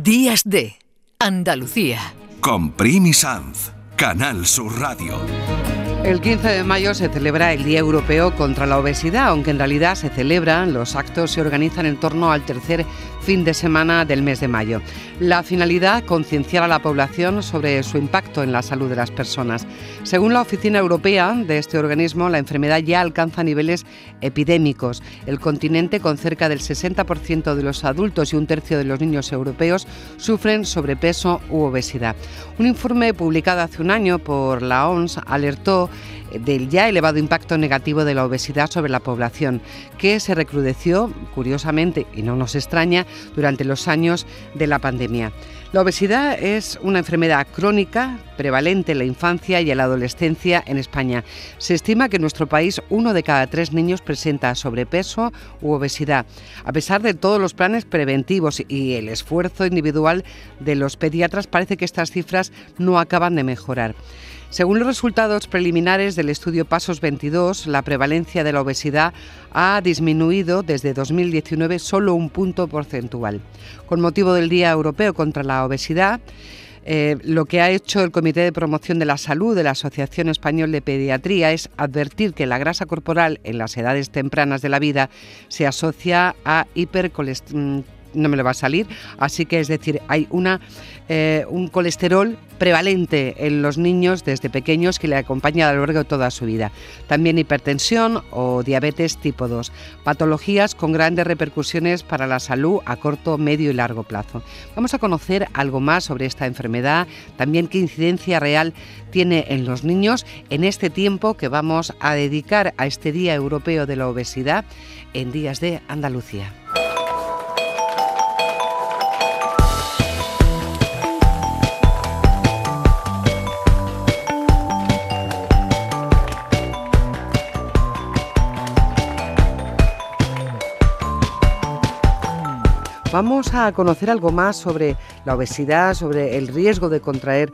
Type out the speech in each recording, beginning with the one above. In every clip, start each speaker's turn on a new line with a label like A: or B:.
A: Días de Andalucía.
B: Con Primi Sanz, Canal Sur Radio.
C: El 15 de mayo se celebra el Día Europeo contra la Obesidad, aunque en realidad se celebran, los actos se organizan en torno al tercer fin de semana del mes de mayo. La finalidad, concienciar a la población sobre su impacto en la salud de las personas. Según la Oficina Europea de este organismo, la enfermedad ya alcanza niveles epidémicos. El continente, con cerca del 60% de los adultos y un tercio de los niños europeos, sufren sobrepeso u obesidad. Un informe publicado hace un año por la OMS alertó del ya elevado impacto negativo de la obesidad sobre la población, que se recrudeció, curiosamente, y no nos extraña, durante los años de la pandemia. La obesidad es una enfermedad crónica prevalente en la infancia y en la adolescencia en España. Se estima que en nuestro país uno de cada tres niños presenta sobrepeso u obesidad. A pesar de todos los planes preventivos y el esfuerzo individual de los pediatras, parece que estas cifras no acaban de mejorar. Según los resultados preliminares del estudio Pasos 22, la prevalencia de la obesidad ha disminuido desde 2019 solo un punto porcentual. Con motivo del Día Europeo contra la Obesidad, eh, lo que ha hecho el Comité de Promoción de la Salud de la Asociación Español de Pediatría es advertir que la grasa corporal en las edades tempranas de la vida se asocia a hipercolesterolemia no me lo va a salir. Así que es decir, hay una, eh, un colesterol prevalente en los niños desde pequeños que le acompaña a lo largo de toda su vida. También hipertensión o diabetes tipo 2, patologías con grandes repercusiones para la salud a corto, medio y largo plazo. Vamos a conocer algo más sobre esta enfermedad, también qué incidencia real tiene en los niños en este tiempo que vamos a dedicar a este Día Europeo de la Obesidad en Días de Andalucía. Vamos a conocer algo más sobre la obesidad, sobre el riesgo de contraer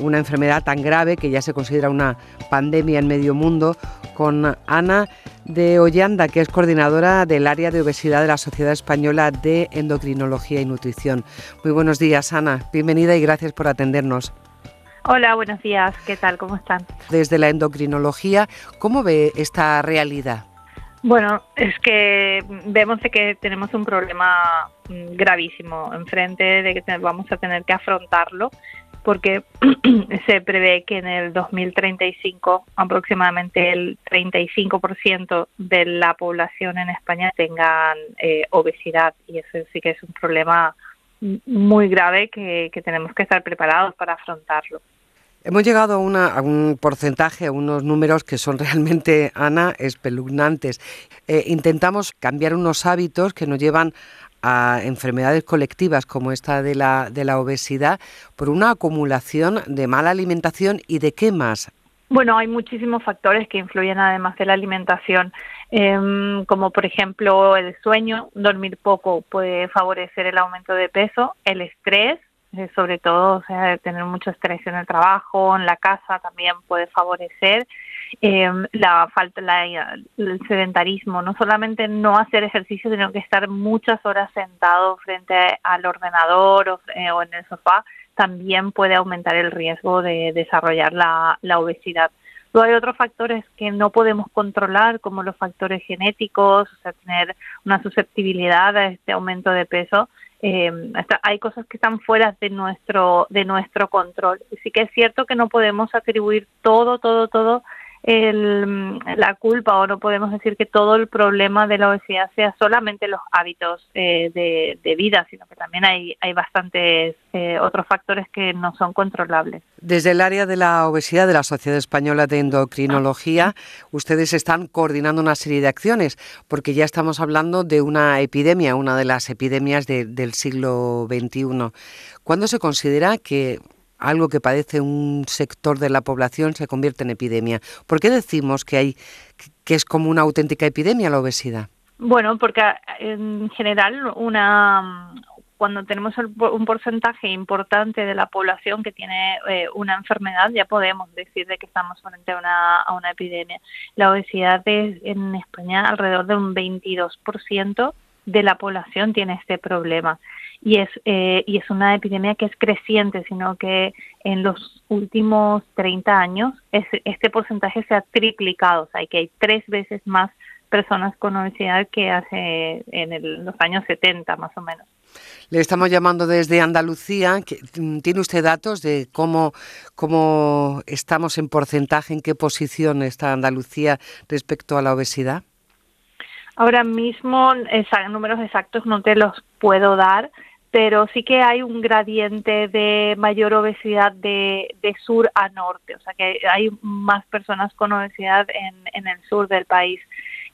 C: una enfermedad tan grave que ya se considera una pandemia en medio mundo, con Ana de Ollanda, que es coordinadora del área de obesidad de la Sociedad Española de Endocrinología y Nutrición. Muy buenos días, Ana. Bienvenida y gracias por atendernos.
D: Hola, buenos días. ¿Qué tal? ¿Cómo están?
C: Desde la endocrinología, ¿cómo ve esta realidad?
D: Bueno, es que vemos que tenemos un problema gravísimo enfrente de que vamos a tener que afrontarlo porque se prevé que en el 2035 aproximadamente el 35% de la población en España tengan eh, obesidad y eso sí que es un problema muy grave que tenemos que estar preparados para afrontarlo.
C: Hemos llegado a, un porcentaje, a unos números que son realmente, Ana, espeluznantes. Eh, intentamos cambiar unos hábitos que nos llevan a enfermedades colectivas como esta de la, de la obesidad por una acumulación de mala alimentación y de qué más.
D: Bueno, hay muchísimos factores que influyen además de la alimentación, em, como por ejemplo el sueño, dormir poco puede favorecer el aumento de peso, el estrés, eh, sobre todo, o sea, tener mucho estrés en el trabajo, en la casa también puede favorecer. Eh, la falta, la, el sedentarismo, no solamente no hacer ejercicio, sino que estar muchas horas sentado frente al ordenador o, eh, o en el sofá, también puede aumentar el riesgo de desarrollar la, la obesidad. Luego hay otros factores que no podemos controlar, como los factores genéticos, o sea, tener una susceptibilidad a este aumento de peso eh, hay cosas que están fuera de nuestro de nuestro control. Sí que es cierto que no podemos atribuir todo, todo, todo el, la culpa o no podemos decir que todo el problema de la obesidad sea solamente los hábitos eh, de, de, vida, sino que también hay, hay bastantes eh, otros factores que no son controlables.
C: Desde el área de la obesidad de la Sociedad Española de Endocrinología, ustedes están coordinando una serie de acciones, porque ya estamos hablando de una epidemia, una de las epidemias de, del siglo XXI. ¿Cuándo se considera que algo que padece un sector de la población se convierte en epidemia. ¿Por qué decimos que hay que es como una auténtica epidemia la obesidad?
D: Bueno, porque en general una cuando tenemos un porcentaje importante de la población que tiene eh, una enfermedad, ya podemos decir de que estamos frente a una, a una epidemia. La obesidad es en España alrededor de un 22% de la población tiene este problema y es, eh, y es una epidemia que es creciente, sino que en los últimos 30 años este porcentaje se ha triplicado, o sea, que hay tres veces más personas con obesidad que hace en los años 70 más o menos.
C: Le estamos llamando desde Andalucía. Mm, ¿Tiene usted datos de cómo, cómo estamos en porcentaje, en qué posición está Andalucía respecto a la obesidad?
D: Ahora mismo números exactos no te los puedo dar, pero sí que hay un gradiente de mayor obesidad de, sur a norte, o sea que hay más personas con obesidad en, el sur del país.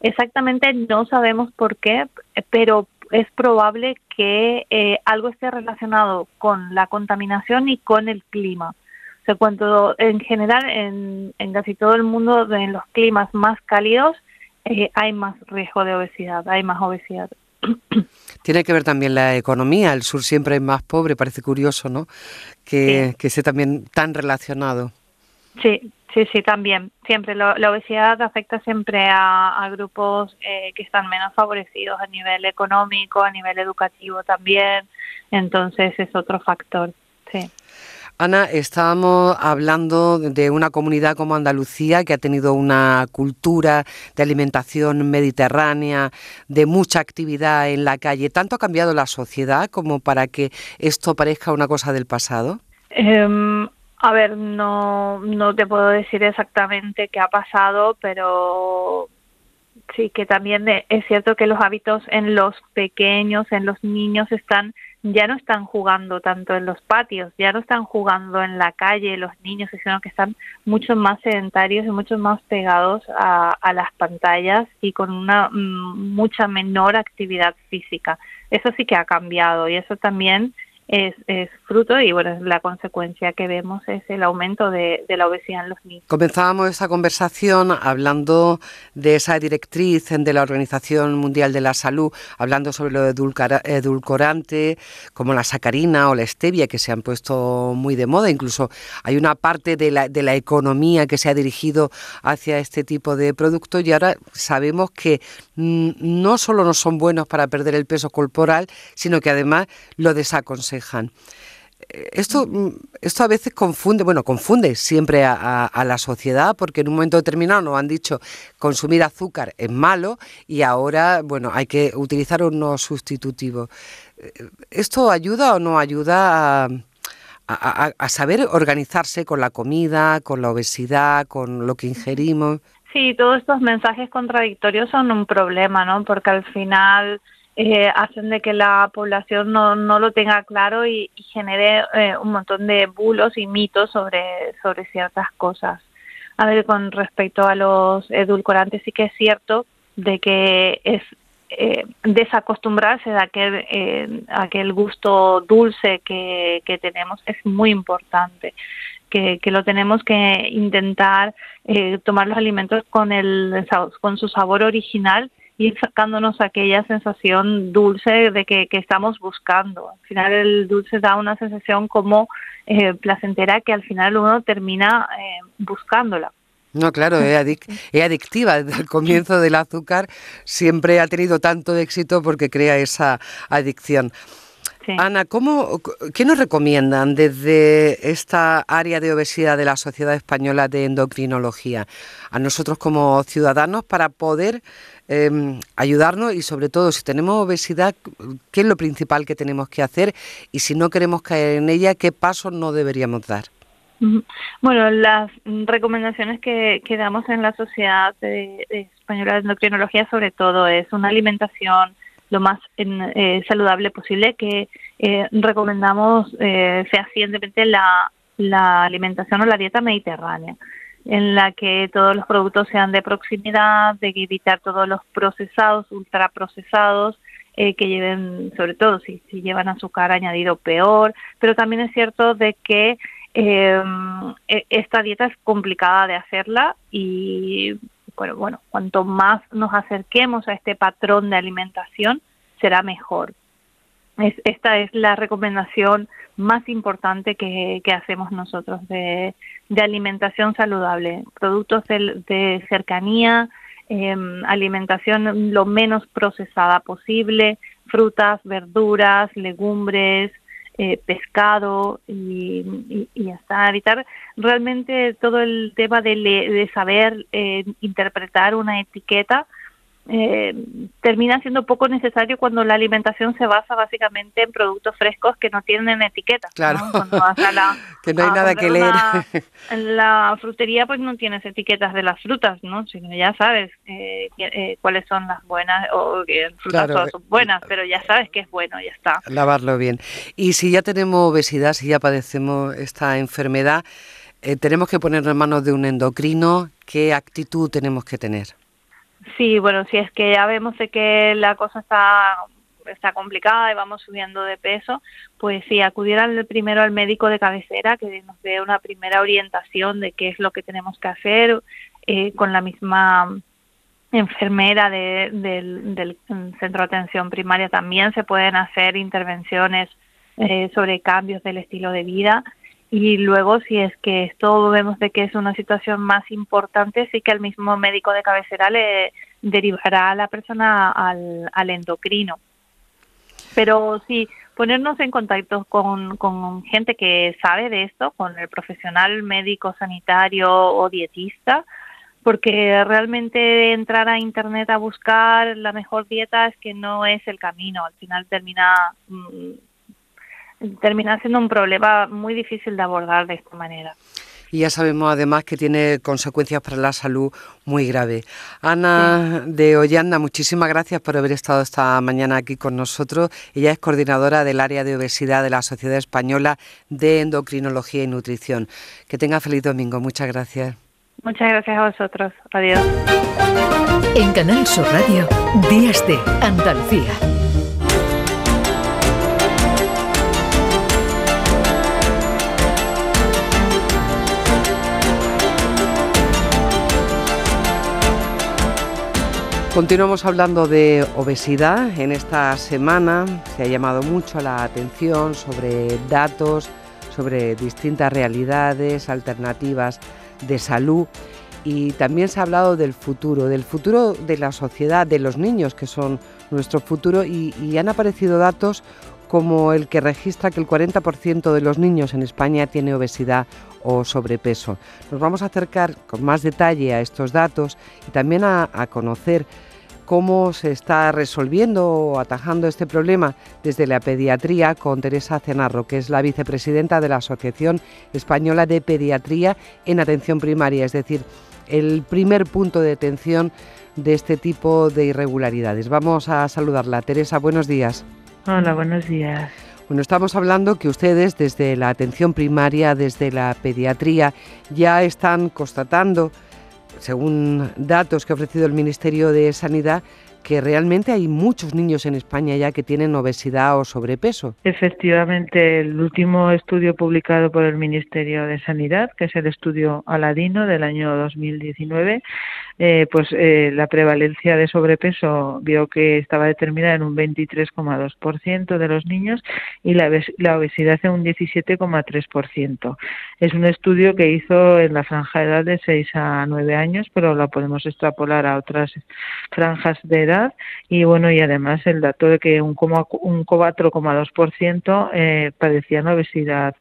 D: Exactamente no sabemos por qué, pero es probable que eh, algo esté relacionado con la contaminación y con el clima. O sea, cuando en general en, casi todo el mundo, en los climas más cálidos, eh, hay más riesgo de obesidad, hay más obesidad.
C: Tiene que ver también la economía, el sur siempre es más pobre, parece curioso, ¿no? Que, que esté también tan relacionado.
D: Sí, sí, sí, también. Siempre la obesidad afecta siempre a, grupos eh, que están menos favorecidos a nivel económico, a nivel educativo también. Entonces es otro factor, sí.
C: Ana, estábamos hablando de una comunidad como Andalucía que ha tenido una cultura de alimentación mediterránea, de mucha actividad en la calle. ¿Tanto ha cambiado la sociedad como para que esto parezca una cosa del pasado?
D: Em, a ver, no, no te puedo decir exactamente qué ha pasado, pero sí que también es cierto que los hábitos en los pequeños, en los niños están ya no están jugando tanto en los patios, ya no están jugando en la calle los niños, sino que están mucho más sedentarios y mucho más pegados a, las pantallas y con una mm, mucha menor actividad física. Eso sí que ha cambiado y eso también es, fruto y bueno, la consecuencia que vemos es el aumento de, la obesidad en los niños.
C: Comenzábamos esta conversación hablando de esa directriz de la Organización Mundial de la Salud, hablando sobre lo edulcorante como la sacarina o la stevia que se han puesto muy de moda, incluso hay una parte de la, de la economía que se ha dirigido hacia este tipo de productos y ahora sabemos que mm, no solo no son buenos para perder el peso corporal, sino que además lo desaconsejan eh, esto, mm, esto a veces confunde, bueno, confunde siempre a, la sociedad porque en un momento determinado nos han dicho consumir azúcar es malo y ahora, bueno, hay que utilizar unos sustitutivos. Eh, ¿Esto ayuda o no ayuda a, a saber organizarse con la comida, con la obesidad, con lo que ingerimos?
D: Sí, todos estos mensajes contradictorios son un problema, ¿no? Porque al final eh, hacen de que la población no, no lo tenga claro y, genere eh, un montón de bulos y mitos sobre, sobre ciertas cosas. A ver, con respecto a los edulcorantes, sí que es cierto de que es eh, desacostumbrarse de aquel, eh, aquel gusto dulce que, que tenemos es muy importante. Que, que, lo tenemos que intentar eh, tomar los alimentos con el con su sabor original ir sacándonos aquella sensación dulce de que, estamos buscando. Al final el dulce da una sensación como eh, placentera que al final uno termina eh, buscándola.
C: No, claro, es, adictiva. Desde el comienzo del azúcar siempre ha tenido tanto éxito porque crea esa adicción. Ana, ¿cómo, ¿qué nos recomiendan desde esta área de obesidad de la Sociedad Española de Endocrinología a nosotros como ciudadanos para poder Em, ayudarnos y sobre todo si tenemos obesidad, qué es lo principal que tenemos que hacer y si no queremos caer en ella, qué pasos no deberíamos dar.
D: Bueno, las recomendaciones que, damos en la Sociedad Española de Endocrinología sobre todo es una alimentación lo más eh, saludable posible, que eh, recomendamos eh, fehacientemente la, la alimentación o la dieta mediterránea en la que todos los productos sean de proximidad, de evitar todos los procesados, ultraprocesados, eh, que lleven, sobre todo si, si, llevan azúcar añadido peor, pero también es cierto de que em, e, esta dieta es complicada de hacerla y bueno, bueno, cuanto más nos acerquemos a este patrón de alimentación, será mejor. Es, esta es la recomendación más importante que, hacemos nosotros de, de alimentación saludable, productos de, cercanía, em, alimentación lo menos procesada posible, frutas, verduras, legumbres, eh, pescado y, y, hasta evitar realmente todo el tema de, de saber eh, interpretar una etiqueta eh, termina siendo poco necesario cuando la alimentación se basa básicamente en productos frescos que no tienen etiqueta.
C: Claro, que no hay nada que leer.
D: en la frutería pues no tienes etiquetas de las frutas, ¿no? Sino ya sabes eh, eh, cuáles son las buenas o que frutas son buenas, pero ya sabes que es bueno, ya está.
C: Lavarlo bien. Y si ya tenemos obesidad, si ya padecemos esta enfermedad, tenemos que ponernos en manos de un endocrino, ¿qué actitud tenemos que tener?
D: Sí, bueno, si es que ya vemos de que la cosa está está complicada y vamos subiendo de peso, pues sí, acudir primero al médico de cabecera que nos dé una primera orientación de qué es lo que tenemos que hacer eh, con la misma enfermera del, del, centro de atención primaria también se pueden hacer intervenciones eh, sobre cambios del estilo de vida y luego si es que esto vemos de que es una situación más importante sí que el mismo médico de cabecera le derivará a la persona al, endocrino. Pero sí ponernos en contacto con, con gente que sabe de esto con el profesional médico sanitario o dietista porque realmente entrar a internet a buscar la mejor dieta es que no es el camino. Al final termina mm, termina siendo un problema muy difícil de abordar de esta manera.
C: Y ya sabemos además que tiene consecuencias para la salud muy graves. Ana de Ollanda, muchísimas gracias por haber estado esta mañana aquí con nosotros. Ella es coordinadora del área de obesidad de la Sociedad Española de Endocrinología y Nutrición. Que tenga feliz domingo. Muchas gracias.
D: Muchas gracias a vosotros. Adiós.
A: En Canal Sur Radio, Días de Andalucía.
C: Continuamos hablando de obesidad. En esta semana se ha llamado mucho la atención sobre datos, sobre distintas realidades, alternativas de salud y también se ha hablado del futuro, del futuro de la sociedad, de los niños que son nuestro futuro y, han aparecido datos como el que registra que el 40% de los niños en España tiene obesidad o sobrepeso. Nos vamos a acercar con más detalle a estos datos y también a, a conocer cómo se está resolviendo o atajando este problema desde la pediatría con Teresa Cenarro, que es la vicepresidenta de la Asociación Española de Pediatría en Atención Primaria, es decir, el primer punto de atención de este tipo de irregularidades. Vamos a saludarla. Teresa, buenos días.
E: Hola, buenos días.
C: Bueno, estamos hablando que ustedes desde la atención primaria, desde la pediatría, ya están constatando según datos que ha ofrecido el Ministerio de Sanidad, que realmente hay muchos niños en España ya que tienen obesidad o sobrepeso.
E: Efectivamente, el último estudio publicado por el Ministerio de Sanidad, que es el estudio Aladino del año 2019, eh, pues eh, la prevalencia de sobrepeso vio que estaba determinada en un 23,2% de los niños y la, obesidad en un 17,3%. Es un estudio que hizo en la franja de edad de 6 a 9 años, pero la podemos extrapolar a otras franjas de edad y bueno y además el dato de que un, un 4,2% eh, padecían obesidad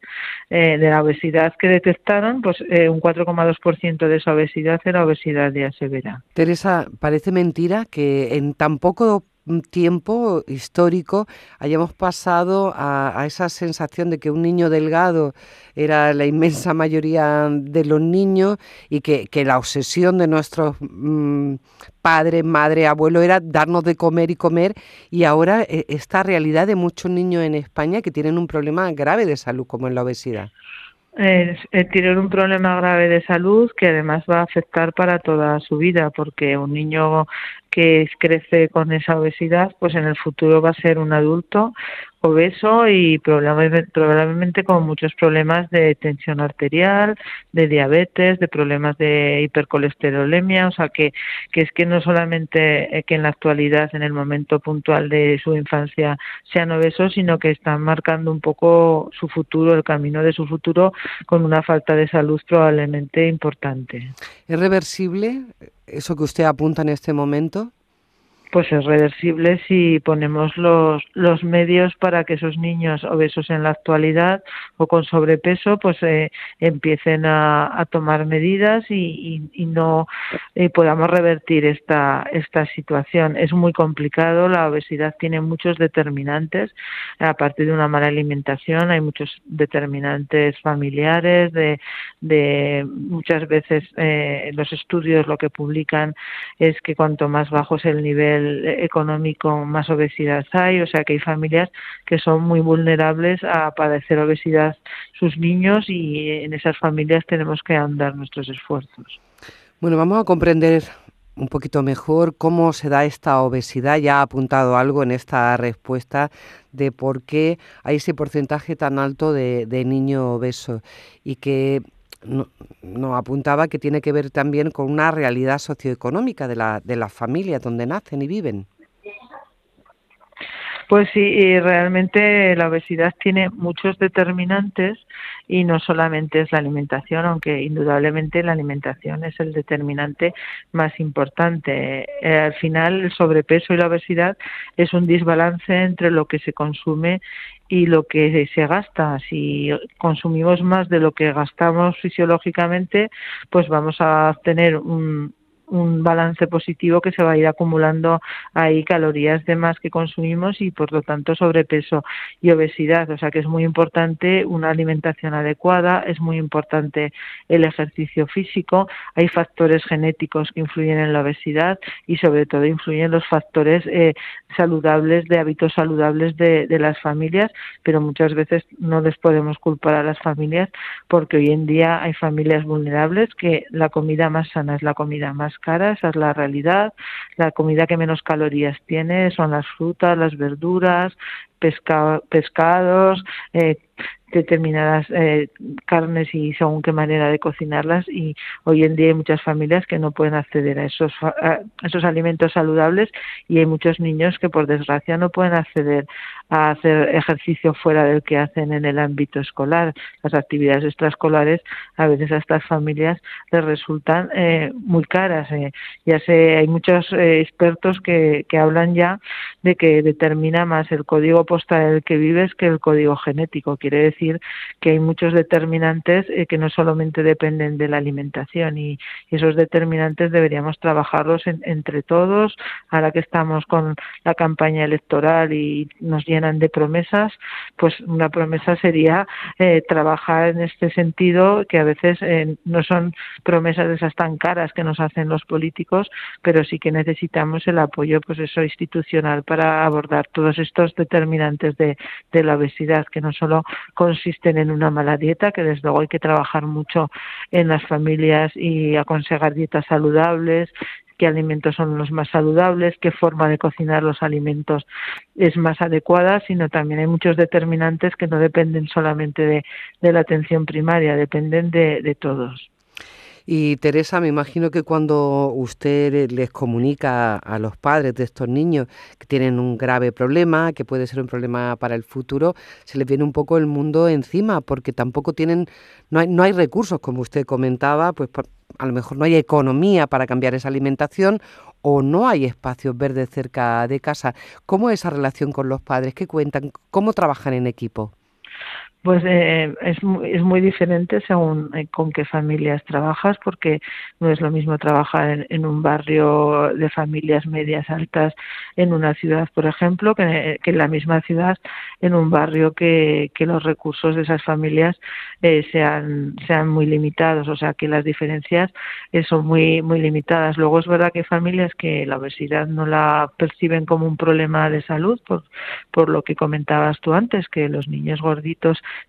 E: eh, de la obesidad que detectaron pues eh, un 4,2% de esa obesidad era obesidad
C: Teresa parece mentira que en tan poco tiempo histórico hayamos pasado a, esa sensación de que un niño delgado era la inmensa mayoría de los niños y que, la obsesión de nuestros mm, padres, madre, abuelo era darnos de comer y comer y ahora eh, esta realidad de muchos niños en España que tienen un problema grave de salud como es la obesidad.
E: Eh, tiene un problema grave de salud que además va a afectar para toda su vida, porque un niño que crece con esa obesidad, pues en el futuro va a ser un adulto obeso y probablemente con muchos problemas de tensión arterial, de diabetes, de problemas de hipercolesterolemia, o sea que, que es que no solamente que en la actualidad, en el momento puntual de su infancia, sean obesos, sino que están marcando un poco su futuro, el camino de su futuro, con una falta de salud probablemente importante.
C: ¿Es reversible eso que usted apunta en este momento?
E: Pues es reversible si ponemos los, los medios para que esos niños obesos en la actualidad o con sobrepeso pues eh, empiecen a, tomar medidas y, y, no podamos revertir esta, esta situación. Es muy complicado, la obesidad tiene muchos determinantes, aparte de una mala alimentación hay muchos determinantes familiares, de, de muchas veces eh, los estudios lo que publican es que cuanto más bajo es el nivel económico más obesidad hay, o sea que hay familias que son muy vulnerables a padecer obesidad sus niños y en esas familias tenemos que andar nuestros esfuerzos.
C: Bueno, vamos a comprender un poquito mejor cómo se da esta obesidad. Ya ha apuntado algo en esta respuesta de por qué hay ese porcentaje tan alto de, de niño obeso y que nos apuntaba que tiene que ver también con una realidad socioeconómica de la, de las familias donde nacen y viven.
E: Pues sí, realmente la obesidad tiene muchos determinantes y no solamente es la alimentación, aunque indudablemente la alimentación es el determinante más importante. Eh, al final, el sobrepeso y la obesidad es un desbalance entre lo que se consume y lo que se gasta. Si consumimos más de lo que gastamos fisiológicamente, pues vamos a tener un, un balance positivo que se va a ir acumulando ahí calorías de más que consumimos y por lo tanto sobrepeso y obesidad. O sea que es muy importante una alimentación adecuada, es muy importante el ejercicio físico, hay factores genéticos que influyen en la obesidad y sobre todo influyen los factores eh, saludables, de hábitos saludables de, de las familias, pero muchas veces no les podemos culpar a las familias porque hoy en día hay familias vulnerables que la comida más sana es la comida más cara, esa es la realidad. La comida que menos calorías tiene son las frutas, las verduras, pescados, eh, determinadas eh, carnes y según qué manera de cocinarlas y hoy en día hay muchas familias que no pueden acceder a esos, esos alimentos saludables y hay muchos niños que por desgracia no pueden acceder a hacer ejercicio fuera del que hacen en el ámbito escolar. Las actividades extraescolares a veces a estas familias les resultan eh, muy caras. Eh. Ya sé, hay muchos expertos que, que hablan ya de que determina más el código postal en el que vives que el código genético. Quiere decir que hay muchos determinantes eh, que no solamente dependen de la alimentación y, esos determinantes deberíamos trabajarlos entre todos. Ahora que estamos con la campaña electoral y nos llenan de promesas, pues una promesa sería eh, trabajar en este sentido, que a veces eh, no son promesas de esas tan caras que nos hacen los políticos, pero sí que necesitamos el apoyo pues eso institucional para abordar todos estos determinantes de, de la obesidad, que no solo consisten en una mala dieta, que desde luego hay que trabajar mucho en las familias y aconsejar dietas saludables, qué alimentos son los más saludables, qué forma de cocinar los alimentos es más adecuada, sino también hay muchos determinantes que no dependen solamente de, la atención primaria, dependen de, de todos.
C: Y Teresa, me imagino que cuando usted les comunica a los padres de estos niños que tienen un grave problema, que puede ser un problema para el futuro, se les viene un poco el mundo encima, porque tampoco tienen, no hay, no hay recursos, como usted comentaba, pues a lo mejor no hay economía para cambiar esa alimentación o no hay espacios verdes cerca de casa. ¿Cómo es esa relación con los padres? ¿Qué cuentan? ¿Cómo trabajan en equipo?
E: Pues eh, es, es muy diferente según eh, con qué familias trabajas, porque no es lo mismo trabajar en, un barrio de familias medias altas en una ciudad, por ejemplo, que, en la misma ciudad en un barrio que, que los recursos de esas familias eh, sean, sean muy limitados, o sea que las diferencias eh, son muy, muy limitadas. Luego es verdad que hay familias que la obesidad no la perciben como un problema de salud, por, por lo que comentabas tú antes, que los niños gorditos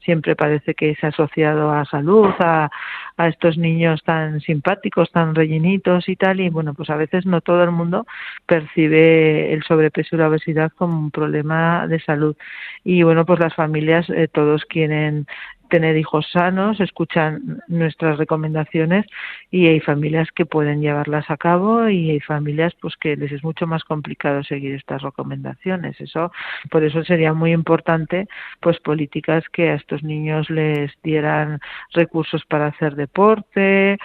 E: siempre parece que es asociado a salud, a, a estos niños tan simpáticos, tan rellenitos y tal, y bueno, pues a veces no todo el mundo percibe el sobrepeso y la obesidad como un problema de salud. Y bueno, pues las familias eh, todos quieren tener hijos sanos, escuchan nuestras recomendaciones y hay familias que pueden llevarlas a cabo y hay familias pues que les es mucho más complicado seguir estas recomendaciones. Eso por eso sería muy importante pues políticas que a estos niños les dieran recursos para hacer deporte,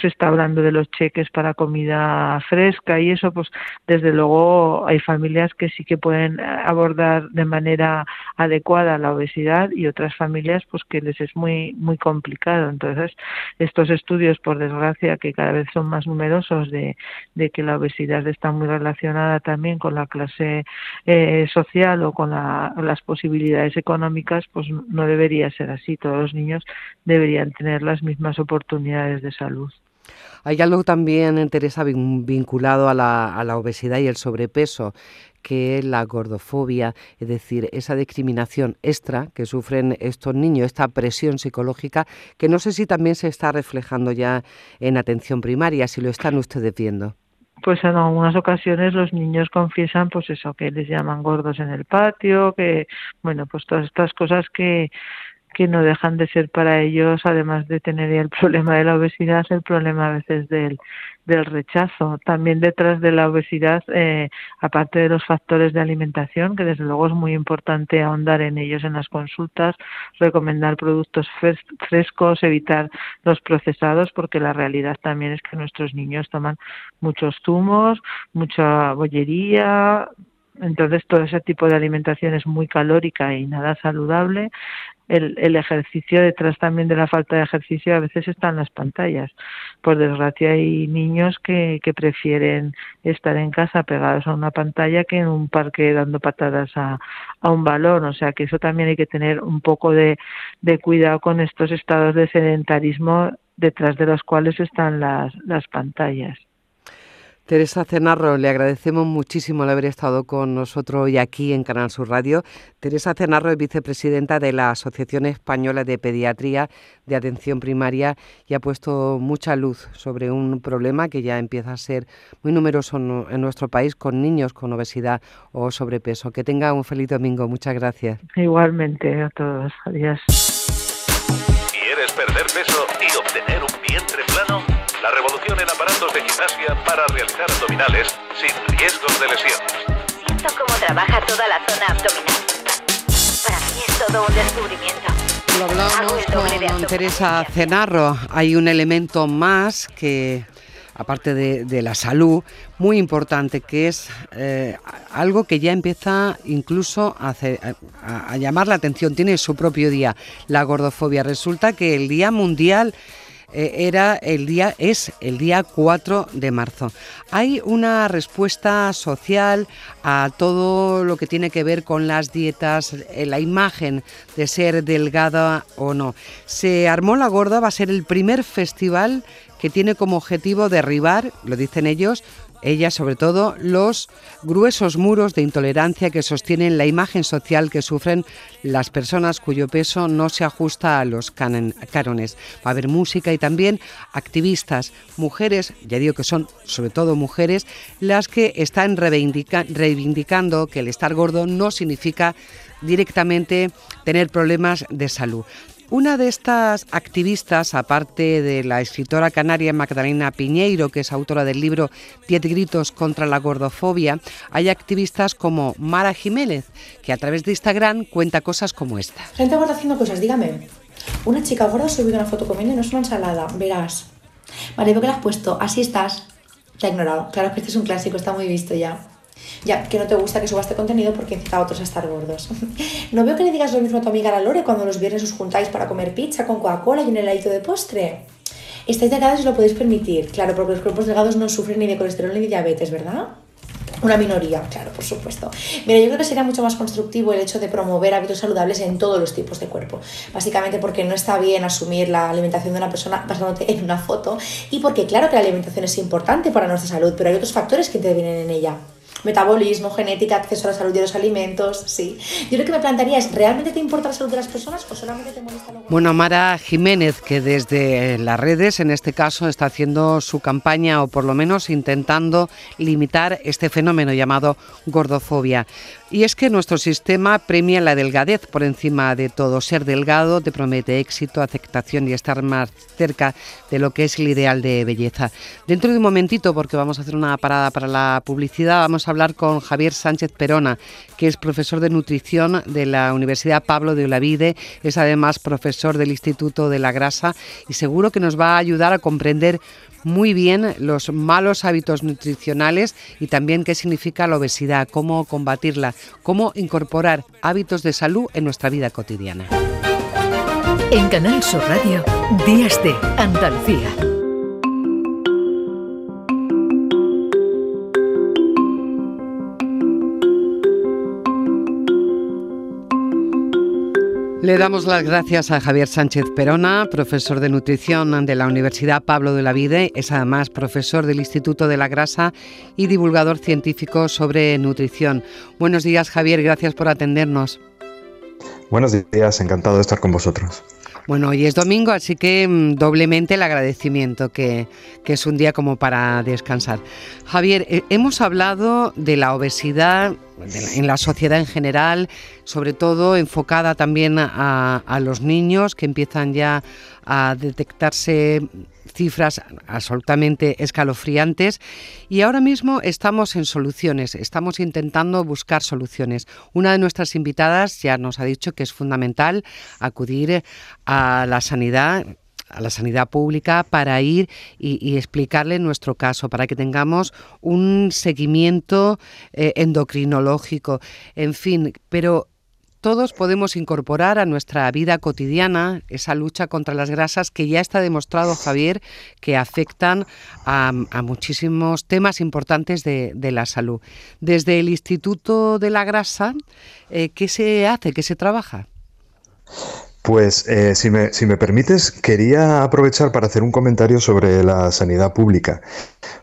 E: se está hablando de los cheques para comida fresca y eso, pues desde luego hay familias que sí que pueden abordar de manera adecuada la obesidad y otras familias pues que les es muy muy complicado. Entonces, estos estudios, por desgracia, que cada vez son más numerosos de, de que la obesidad está muy relacionada también con la clase eh, social o con las posibilidades económicas, pues no debería ser así. Todos los niños deberían tener las mismas oportunidades de salud.
C: Hay algo también, Teresa, vinculado a la, a la obesidad y el sobrepeso, que es la gordofobia, es decir, esa discriminación extra que sufren estos niños, esta presión psicológica, que no sé si también se está reflejando ya en atención primaria, si lo están ustedes viendo.
E: Pues en algunas ocasiones los niños confiesan pues eso que les llaman gordos en el patio que bueno pues todas estas cosas que que no dejan de ser para ellos, además de tener el problema de la obesidad, el problema a veces del, del rechazo. También detrás de la obesidad, eh, aparte de los factores de alimentación, que desde luego es muy importante ahondar en ellos en las consultas, recomendar productos frescos, evitar los procesados, porque la realidad también es que nuestros niños toman muchos zumos, mucha bollería, entonces, todo ese tipo de alimentación es muy calórica y nada saludable. El, el, ejercicio, detrás también de la falta de ejercicio, a veces están las pantallas. Por desgracia, hay niños que, que prefieren estar en casa pegados a una pantalla que en un parque dando patadas a, a un balón. O sea que eso también hay que tener un poco de, de cuidado con estos estados de sedentarismo detrás de los cuales están las, las pantallas.
C: Teresa Cenarro, le agradecemos muchísimo el haber estado con nosotros hoy aquí en Canal Sur Radio. Teresa Cenarro es vicepresidenta de la Asociación Española de Pediatría de Atención Primaria y ha puesto mucha luz sobre un problema que ya empieza a ser muy numeroso en nuestro país con niños con obesidad o sobrepeso. Que tenga un feliz domingo. Muchas gracias.
E: Igualmente a todos. Adiós.
B: ¿Quieres perder peso y obtener un vientre plano? La revolución en aparatos de gimnasia para realizar abdominales sin riesgos de lesiones.
F: Siento cómo trabaja toda la zona abdominal. Para mí es todo un descubrimiento.
C: Lo hablamos con Teresa Cenarro. Hay un elemento más que aparte de, la salud, muy importante, que es eh, algo que ya empieza incluso a, a, llamar la atención, tiene su propio día, la gordofobia. Resulta que el Día Mundial era el día, es el día 4 de marzo. Hay una respuesta social a todo lo que tiene que ver con las dietas, eh, la imagen de ser delgada o no. Se armó la gorda, va a ser el primer festival que tiene como objetivo derribar, lo dicen ellos, ella sobre todo, los gruesos muros de intolerancia que sostienen la imagen social que sufren las personas cuyo peso no se ajusta a los cánones. Va a haber música y también activistas, mujeres, ya digo que son sobre todo mujeres, las que están reivindicando que el estar gordo no significa directamente tener problemas de salud. Una de estas activistas, aparte de la escritora canaria Magdalena Piñeiro, que es autora del libro Diez gritos contra la gordofobia, hay activistas como Mara Jiménez, que a través de Instagram cuenta cosas como esta.
G: Gente gorda haciendo cosas, dígame. Una chica gorda subió una foto comiendo no es una ensalada, verás. Vale, veo que la has puesto, así estás. La he ignorado. Claro que este es un clásico, está muy visto ya. Ya, que no te gusta que suba este contenido porque incita a otros a estar gordos. no veo que le digas lo mismo a tu amiga la Lore cuando los viernes os juntáis para comer pizza con Coca-Cola y un heladito de postre. Estáis delgadas y lo podéis permitir, claro, porque los cuerpos delgados no sufren ni de colesterol ni de diabetes, ¿verdad? Una minoría, claro, por supuesto. Mira, yo creo que sería mucho más constructivo el hecho de promover hábitos saludables en todos los tipos de cuerpo. Básicamente porque no está bien asumir la alimentación de una persona basándote en una foto y porque claro que la alimentación es importante para nuestra salud, pero hay otros factores que intervienen en ella. Metabolismo, genética, acceso a la salud de los alimentos, sí. Yo lo que me plantearía es, ¿realmente te importa la salud de las personas o solamente te molesta lo
C: Bueno, Mara Jiménez, que desde las redes, en este caso, está haciendo su campaña o por lo menos intentando limitar este fenómeno llamado gordofobia. Y es que nuestro sistema premia la delgadez por encima de todo. Ser delgado te promete éxito, aceptación y estar más cerca de lo que es el ideal de belleza. Dentro de un momentito, porque vamos a hacer una parada para la publicidad, vamos a hablar con Javier Sánchez Perona, que es profesor de nutrición de la Universidad Pablo de Olavide, es además profesor del Instituto de la Grasa y seguro que nos va a ayudar a comprender muy bien los malos hábitos nutricionales y también qué significa la obesidad, cómo combatirla, cómo incorporar hábitos de salud en nuestra vida cotidiana.
A: En Canal Sur Radio, Días de Andalucía.
C: Le damos las gracias a Javier Sánchez Perona, profesor de nutrición de la Universidad Pablo de la Vide, es además profesor del Instituto de la Grasa y divulgador científico sobre nutrición. Buenos días, Javier, gracias por atendernos.
H: Buenos días, encantado de estar con vosotros.
C: Bueno, hoy es domingo, así que mm, doblemente el agradecimiento, que, que, es un día como para descansar. Javier, eh, hemos hablado de la obesidad en la sociedad en general, sobre todo enfocada también a, los niños que empiezan ya a detectarse cifras absolutamente escalofriantes y ahora mismo estamos en soluciones, estamos intentando buscar soluciones. Una de nuestras invitadas ya nos ha dicho que es fundamental acudir a la sanidad a la sanidad pública para ir y, explicarle nuestro caso, para que tengamos un seguimiento eh, endocrinológico, en fin, pero todos podemos incorporar a nuestra vida cotidiana esa lucha contra las grasas que ya está demostrado, Javier, que afectan a, muchísimos temas importantes de, de, la salud. Desde el Instituto de la Grasa, eh, ¿qué se hace? ¿Qué se trabaja?
H: Pues eh, si, me, si, me, permites, quería aprovechar para hacer un comentario sobre la sanidad pública,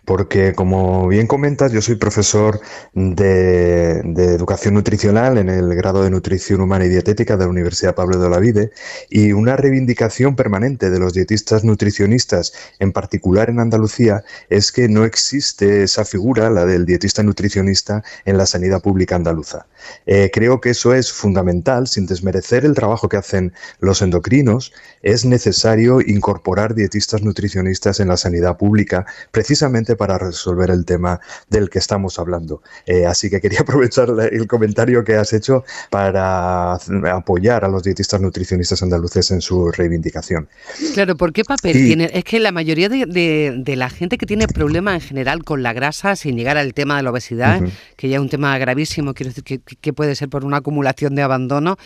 H: porque como bien comentas, yo soy profesor de, educación nutricional en el grado de nutrición humana y dietética de la Universidad Pablo de Olavide y una reivindicación permanente de los dietistas nutricionistas, en particular en Andalucía, es que no existe esa figura, la del dietista nutricionista, en la sanidad pública andaluza. Eh, creo que eso es fundamental, sin desmerecer el trabajo que hacen los endocrinos, es necesario incorporar dietistas nutricionistas en la sanidad pública precisamente para resolver el tema del que estamos hablando. Eh, así que quería aprovechar el comentario que has hecho para apoyar a los dietistas nutricionistas andaluces en su reivindicación.
C: Claro, ¿por qué papel y, tiene? Es que la mayoría de, de, de, la gente que tiene problemas en general con la grasa, sin llegar al tema de la obesidad, uh -huh. que ya es un tema gravísimo, quiero decir que, que puede ser por una acumulación de abandono,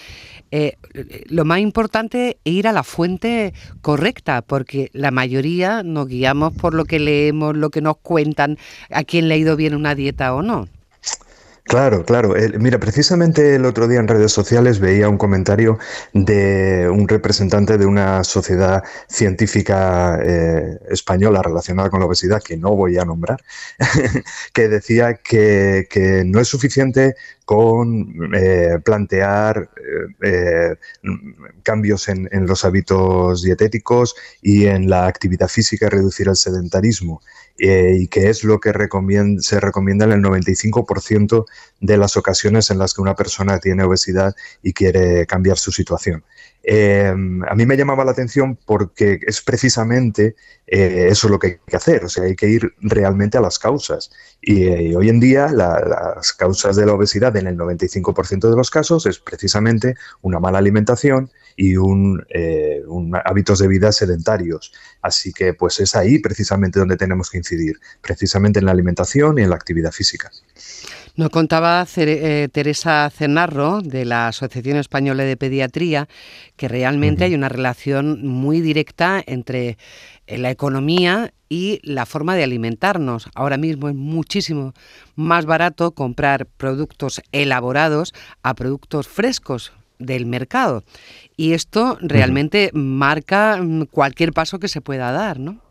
C: eh, lo más importante es ir a la fuente correcta, porque la mayoría nos guiamos por lo que leemos, lo que nos cuentan, a quién le ha ido bien una dieta o no.
H: Claro, claro. Eh, mira, precisamente el otro día en redes sociales veía un comentario de un representante de una sociedad científica eh, española relacionada con la obesidad, que no voy a nombrar, que decía que, no es suficiente con eh, plantear eh, cambios en, en, los hábitos dietéticos y en la actividad física reducir el sedentarismo. Eh, y que es lo que se recomienda en el 95% de las ocasiones en las que una persona tiene obesidad y quiere cambiar su situación. Eh, a mí me llamaba la atención porque es precisamente eh, eso lo que hay que hacer, o sea, hay que ir realmente a las causas. Y, eh, hoy en día la, las causas de la obesidad en el 95% de los casos es precisamente una mala alimentación y un, eh, un, hábitos de vida sedentarios. Así que pues es ahí precisamente donde tenemos que incidir, precisamente en la alimentación y en la actividad física.
C: Nos contaba eh, Teresa Cenarro de la Asociación Española de Pediatría que realmente uh -huh. hay una relación muy directa entre eh, la economía y la forma de alimentarnos. Ahora mismo es muchísimo más barato comprar productos elaborados a productos frescos del mercado. Y esto realmente uh -huh. marca mm, cualquier paso que se pueda dar, ¿no?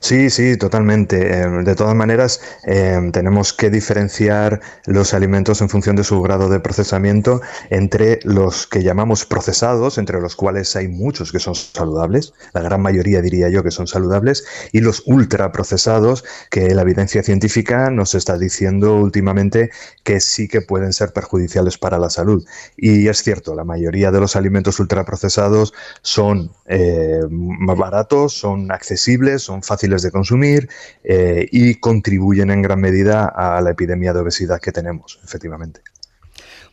H: Sí, sí, totalmente. Em, de todas maneras, em, tenemos que diferenciar los alimentos en función de su grado de procesamiento entre los que llamamos procesados, entre los cuales hay muchos que son saludables, la gran mayoría diría yo que son saludables, y los ultraprocesados, que la evidencia científica nos está diciendo últimamente que sí que pueden ser perjudiciales para la salud. Y es cierto, la mayoría de los alimentos ultraprocesados son eh, más baratos, son accesibles, son fáciles de consumir eh, y contribuyen en gran medida a la epidemia de obesidad que tenemos, efectivamente.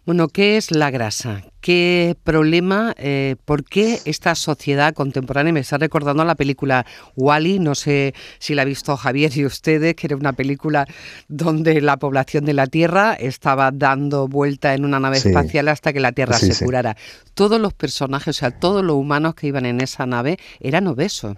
C: Bueno, ¿qué es la grasa? ¿Qué problema? Eh, ¿Por qué esta sociedad contemporánea? Me está recordando a la película Wally, no sé si la ha visto Javier y ustedes, que era una película donde la población de la Tierra estaba dando vuelta en una nave espacial hasta que la Tierra se curara. Todos los personajes, o sea, todos los humanos que iban en esa nave eran obesos.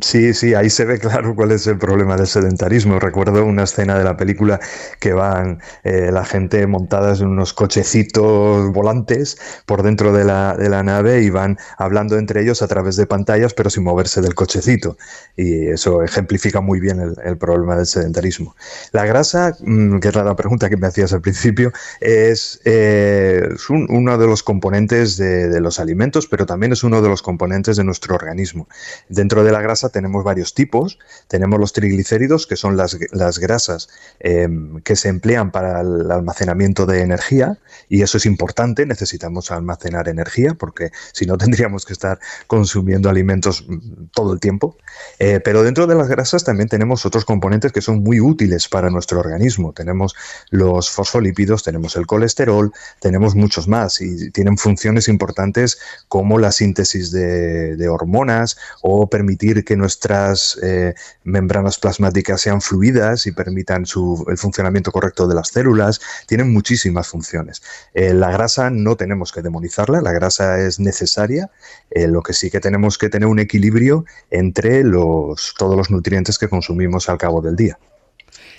H: Sí, sí, ahí se ve claro cuál es el problema del sedentarismo. Recuerdo una escena de la película que van eh, la gente montadas en unos cochecitos volantes por dentro de la, de la, nave y van hablando entre ellos a través de pantallas, pero sin moverse del cochecito. Y eso ejemplifica muy bien el, problema del sedentarismo. La grasa, mm, que es la pregunta que me hacías al principio, es, eh, uno de los componentes de, de los alimentos, pero también es uno de los componentes de nuestro organismo. Dentro de la grasa tenemos varios tipos. Tenemos los triglicéridos, que son las, grasas em, que se emplean para el almacenamiento de energía, y eso es importante, necesitamos almacenar energía, porque si no tendríamos que estar consumiendo alimentos mm, todo el tiempo. Eh, pero dentro de las grasas también tenemos otros componentes que son muy útiles para nuestro organismo. Tenemos los fosfolípidos, tenemos el colesterol, tenemos muchos más, y tienen funciones importantes como la síntesis de hormonas o permitir que nuestras eh, membranas plasmáticas sean fluidas y permitan el funcionamiento correcto de las células. Tienen muchísimas funciones. Eh, la grasa no tenemos que demonizarla, la grasa es necesaria. Eh, lo que sí que tenemos que tener un equilibrio entre los, todos los nutrientes que consumimos al cabo del día.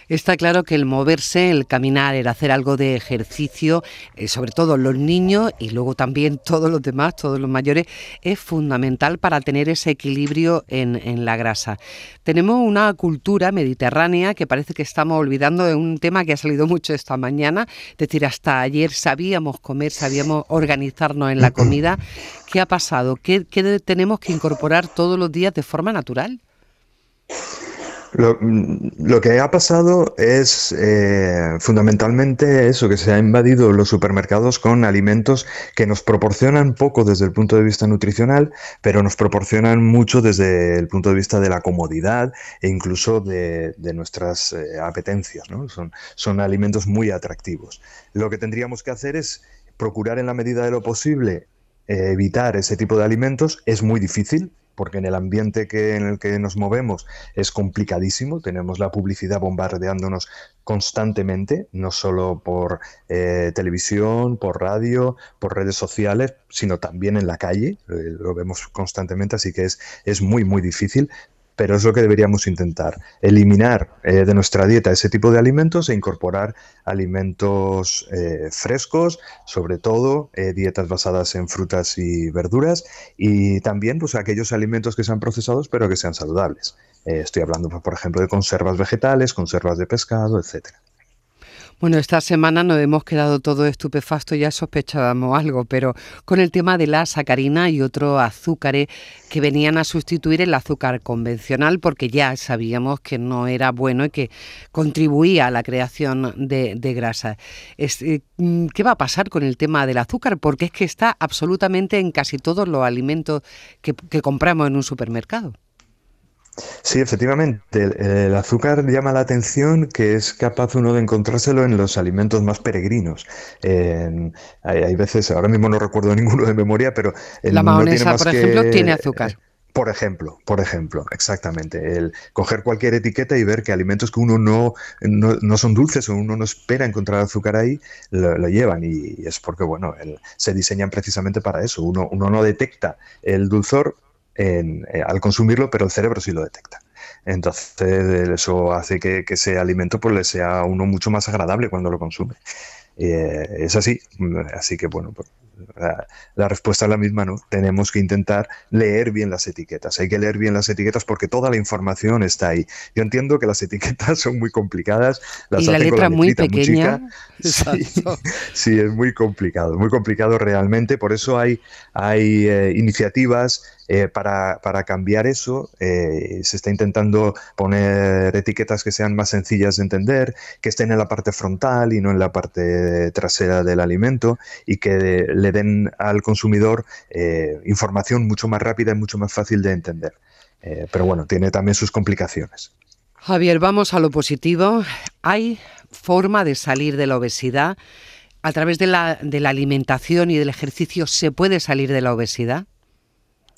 C: Está claro que el moverse, el caminar, el hacer algo de ejercicio, eh, sobre todo los niños y luego también todos los demás, todos los mayores, es fundamental para tener ese equilibrio en, la grasa. Tenemos una cultura mediterránea que parece que estamos olvidando de un tema que ha salido mucho esta mañana, es decir, hasta ayer sabíamos comer, sabíamos organizarnos en la comida. ¿Qué ha pasado? qué tenemos que incorporar todos los días de forma natural?
H: Lo, que ha pasado es eh, fundamentalmente eso, que se ha invadido los supermercados con alimentos que nos proporcionan poco desde el punto de vista nutricional, pero nos proporcionan mucho desde el punto de vista de la comodidad e incluso de, nuestras eh, apetencias. Son, alimentos muy atractivos. Lo que tendríamos que hacer es procurar en la medida de lo posible eh, evitar ese tipo de alimentos. Es muy difícil, porque en el ambiente que, en el que nos movemos es complicadísimo, tenemos la publicidad bombardeándonos constantemente, no solo por eh, televisión, por radio, por redes sociales, sino también en la calle, eh, lo vemos constantemente, así que es, es muy, muy difícil, pero es lo que deberíamos intentar, eliminar eh, de nuestra dieta ese tipo de alimentos e incorporar alimentos eh, frescos, sobre todo eh, dietas basadas en frutas y verduras y también pues, aquellos alimentos que sean procesados pero que sean saludables. estoy hablando, pues, por ejemplo, de conservas vegetales, conservas de pescado, etcétera.
C: Bueno, esta semana nos hemos quedado todo estupefacto, ya sospechábamos algo, pero con el tema de la sacarina y otros azúcares que venían a sustituir el azúcar convencional, porque ya sabíamos que no era bueno y que contribuía a la creación de, grasa. Eh, ¿Qué va a pasar con el tema del azúcar? Porque es que está absolutamente en casi todos los alimentos que compramos en un supermercado.
H: Sí, efectivamente. El, azúcar llama la atención que es capaz uno de encontrárselo en los alimentos más peregrinos. hay, veces, ahora mismo no recuerdo ninguno de memoria, pero...
C: la mayonesa, por ejemplo, tiene azúcar.
H: Por ejemplo, por ejemplo, exactamente. El coger cualquier etiqueta y ver que alimentos que uno no, no, son dulces o uno no espera encontrar azúcar ahí, lo, llevan. Y es porque, bueno, se diseñan precisamente para eso. Uno, uno no detecta el dulzor eh, al consumirlo, pero el cerebro sí lo detecta. Entonces eso hace que, ese alimento pues, le sea a uno mucho más agradable cuando lo consume. Eh, es así, así que bueno, pues, la, respuesta es la misma, ¿no? Tenemos que intentar leer bien las etiquetas. Hay que leer bien las etiquetas porque toda la información está ahí. Yo entiendo que las etiquetas son muy complicadas.
C: Las y la letra muy pequeña.
H: sí, es muy complicado, muy complicado realmente. Por eso hay, hay eh, iniciativas eh, para, cambiar eso. Eh, se está intentando poner etiquetas que sean más sencillas de entender, que estén en la parte frontal y no en la parte trasera del alimento y que le den al consumidor eh, información mucho más rápida y mucho más fácil de entender. Pero bueno, tiene también sus complicaciones.
C: Javier, vamos a lo positivo. ¿Hay forma de salir de la obesidad? ¿A través de la alimentación y del ejercicio se puede salir de la obesidad?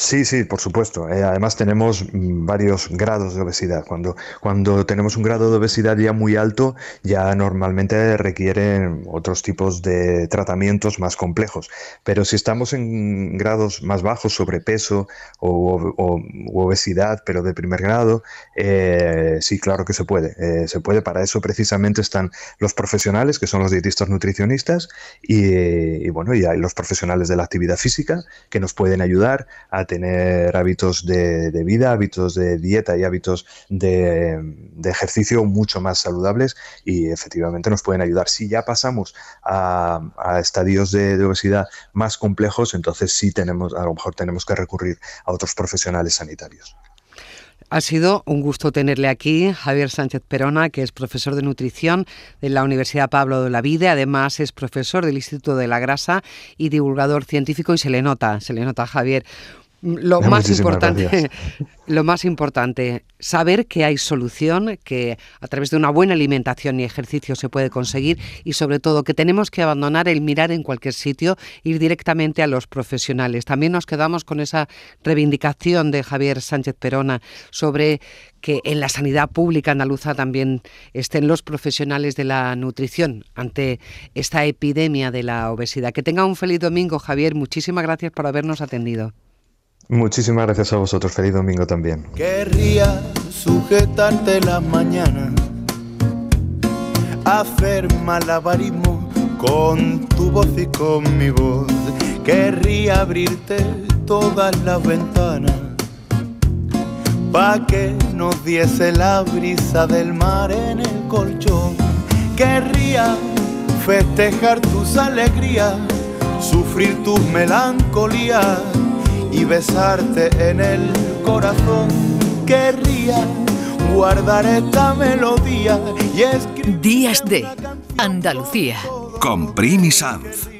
H: Sí, sí, por supuesto. Eh, además tenemos mm, varios grados de obesidad. Cuando, cuando tenemos un grado de obesidad ya muy alto, ya normalmente requieren otros tipos de tratamientos más complejos. Pero si estamos en grados más bajos, sobrepeso o, o obesidad, pero de primer grado, eh, sí, claro que se puede. Eh, se puede. Para eso precisamente están los profesionales, que son los dietistas nutricionistas, y, bueno, y hay los profesionales de la actividad física que nos pueden ayudar a tener hábitos de, vida, hábitos de dieta y hábitos de, ejercicio mucho más saludables y efectivamente nos pueden ayudar. Si ya pasamos a, estadios de, obesidad más complejos, entonces sí tenemos, a lo mejor tenemos que recurrir a otros profesionales sanitarios.
C: Ha sido un gusto tenerle aquí, Javier Sánchez Perona, que es profesor de nutrición de la Universidad Pablo de la Vida, además es profesor del Instituto de la Grasa y divulgador científico y se le nota, se le nota, Javier. Lo más importante, lo más importante, saber que hay solución, que a través de una buena alimentación y ejercicio se puede conseguir y sobre todo que tenemos que abandonar el mirar en cualquier sitio, ir directamente a los profesionales. También nos quedamos con esa reivindicación de Javier Sánchez Perona sobre que en la sanidad pública andaluza también estén los profesionales de la nutrición ante esta epidemia de la obesidad. Que tenga un feliz domingo, Javier. Muchísimas gracias por habernos atendido.
H: Muchísimas gracias a vosotros. Feliz domingo también.
I: Querría sujetarte las mañanas, hacer malabarismo con tu voz y con mi voz. Querría abrirte todas las ventanas pa' que nos diese la brisa del mar en el colchón. Querría festejar tus alegrías, sufrir tus melancolías y besarte en el corazón. Querría guardar esta melodía y escribir
A: Días de Andalucía
B: con Primi Sanz.